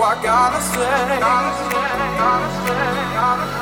I gotta say? Gotta say, gotta say, gotta say.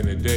In the day.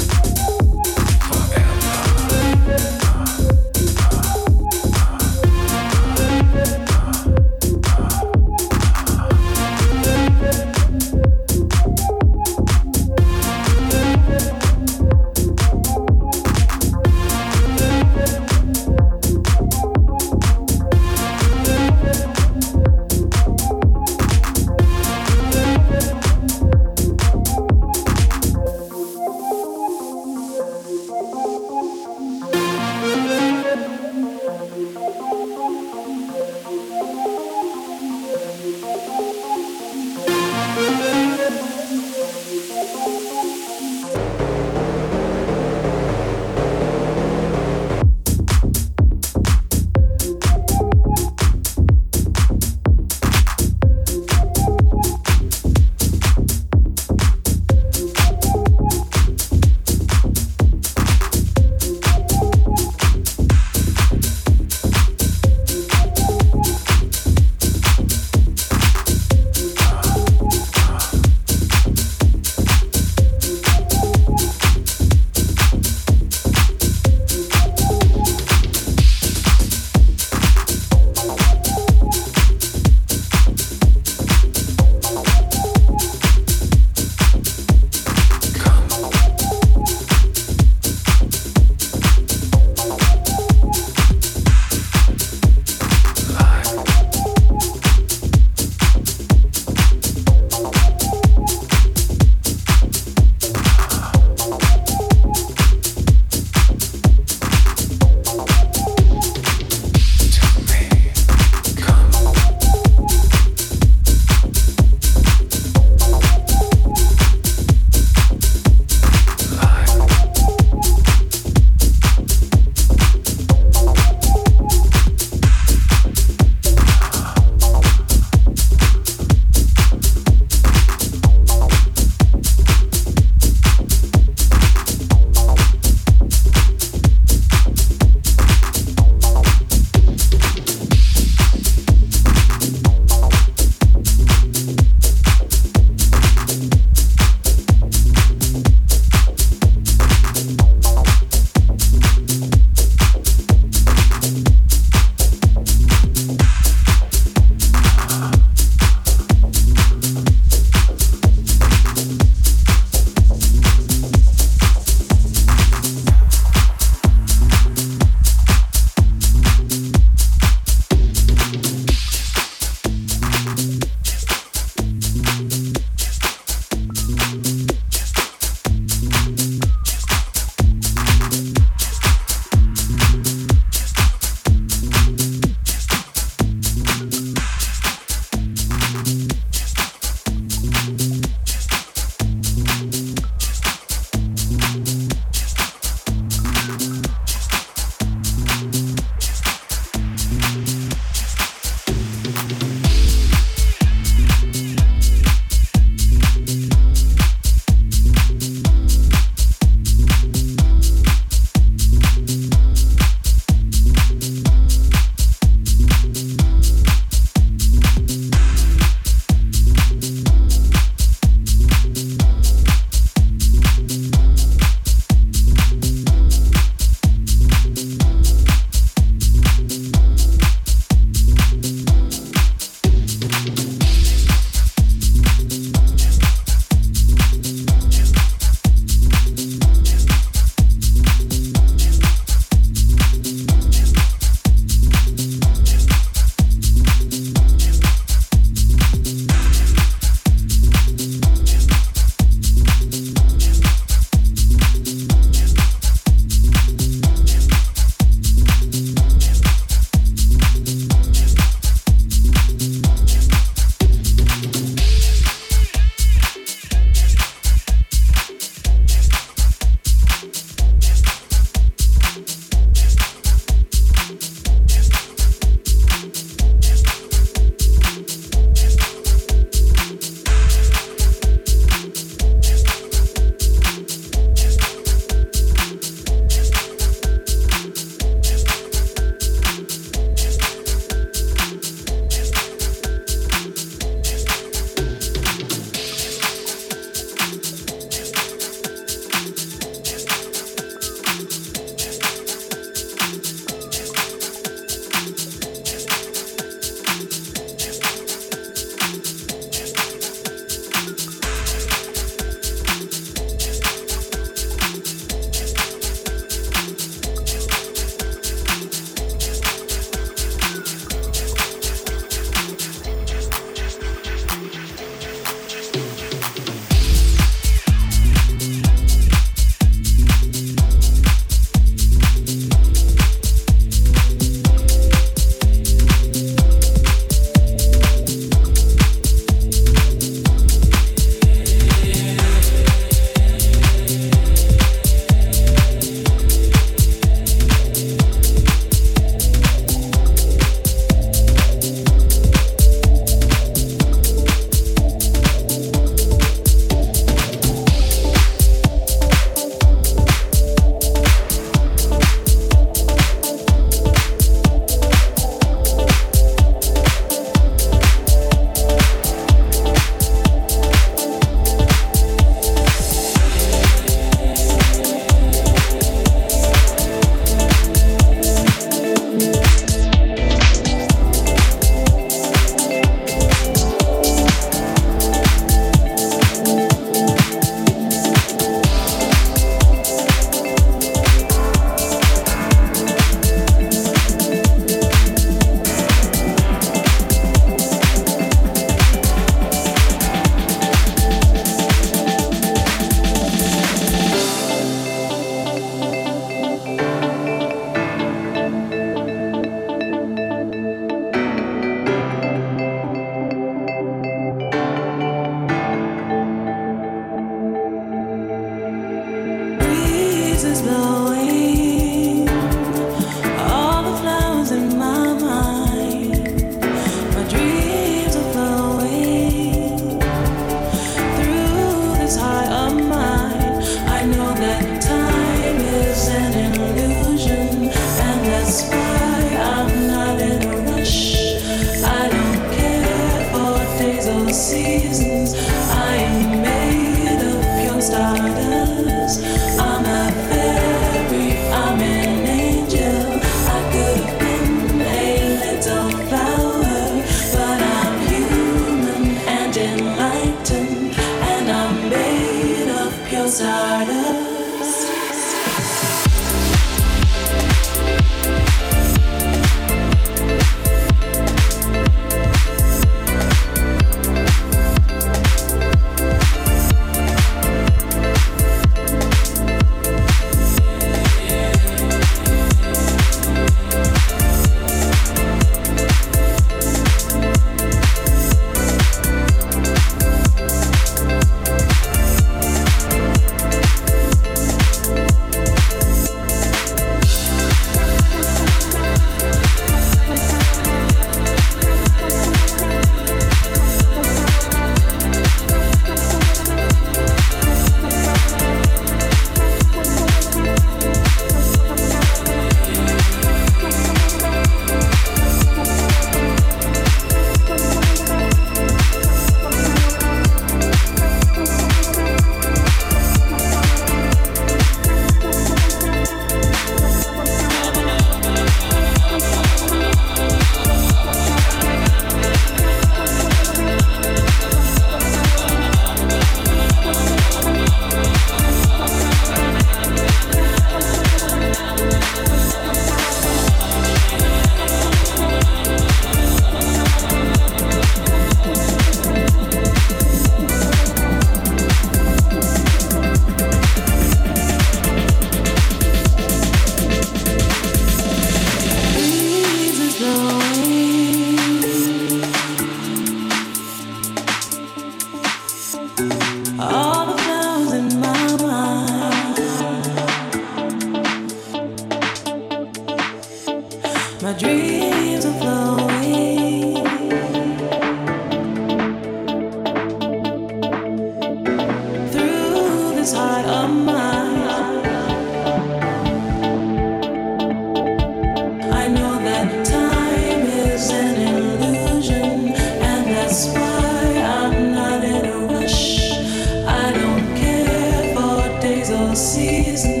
season.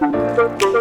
If, if